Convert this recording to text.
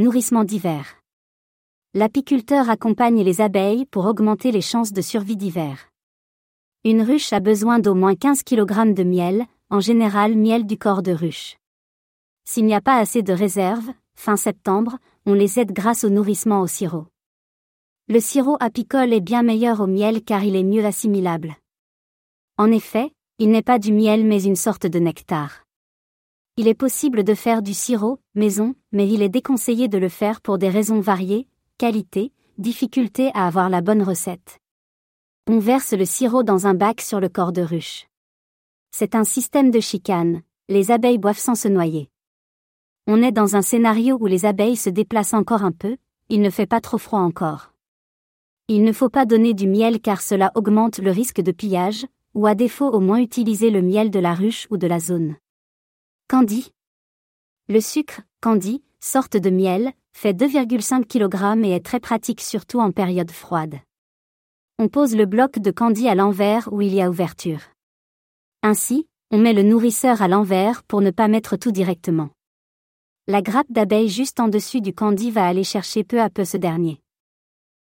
Nourrissement d'hiver. L'apiculteur accompagne les abeilles pour augmenter les chances de survie d'hiver. Une ruche a besoin d'au moins 15 kg de miel, en général miel du corps de ruche. S'il n'y a pas assez de réserve, fin septembre, on les aide grâce au nourrissement au sirop. Le sirop apicole est bien meilleur au miel car il est mieux assimilable. En effet, il n'est pas du miel mais une sorte de nectar. Il est possible de faire du sirop, maison, mais il est déconseillé de le faire pour des raisons variées, qualité, difficulté à avoir la bonne recette. On verse le sirop dans un bac sur le corps de ruche. C'est un système de chicane, les abeilles boivent sans se noyer. On est dans un scénario où les abeilles se déplacent encore un peu, il ne fait pas trop froid encore. Il ne faut pas donner du miel car cela augmente le risque de pillage, ou à défaut au moins utiliser le miel de la ruche ou de la zone. Candy. Le sucre, candy, sorte de miel, fait 2,5 kg et est très pratique surtout en période froide. On pose le bloc de candy à l'envers où il y a ouverture. Ainsi, on met le nourrisseur à l'envers pour ne pas mettre tout directement. La grappe d'abeille juste en dessus du candy va aller chercher peu à peu ce dernier.